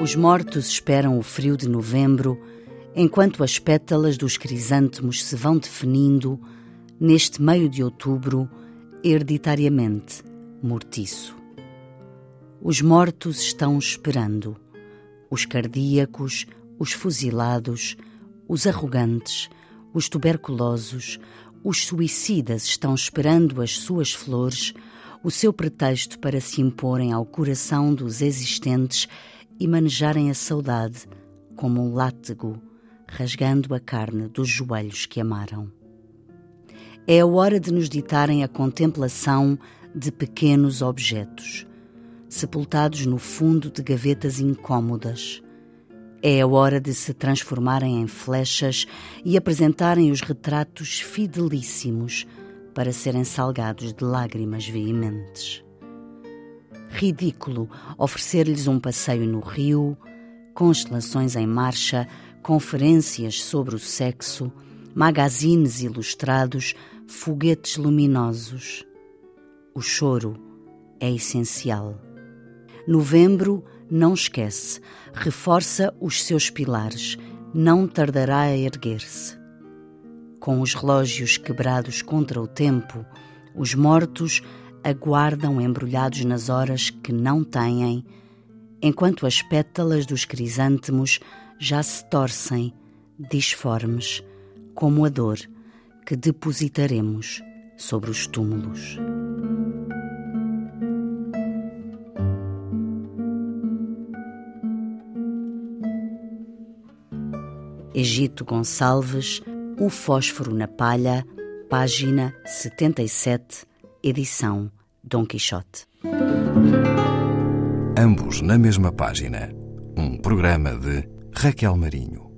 Os mortos esperam o frio de novembro, enquanto as pétalas dos crisântemos se vão definindo neste meio de outubro, hereditariamente mortiço. Os mortos estão esperando os cardíacos, os fuzilados, os arrogantes, os tuberculosos, os suicidas estão esperando as suas flores, o seu pretexto para se imporem ao coração dos existentes e manejarem a saudade como um látego, rasgando a carne dos joelhos que amaram. É a hora de nos ditarem a contemplação de pequenos objetos sepultados no fundo de gavetas incômodas. É a hora de se transformarem em flechas e apresentarem os retratos fidelíssimos para serem salgados de lágrimas veementes. Ridículo oferecer-lhes um passeio no rio, constelações em marcha, conferências sobre o sexo, magazines ilustrados, foguetes luminosos. O choro é essencial. Novembro não esquece, reforça os seus pilares, não tardará a erguer-se. Com os relógios quebrados contra o tempo, os mortos aguardam embrulhados nas horas que não têm, enquanto as pétalas dos crisântemos já se torcem, disformes, como a dor que depositaremos sobre os túmulos. Egito Gonçalves, O Fósforo na Palha, página 77, edição Dom Quixote. Ambos na mesma página. Um programa de Raquel Marinho.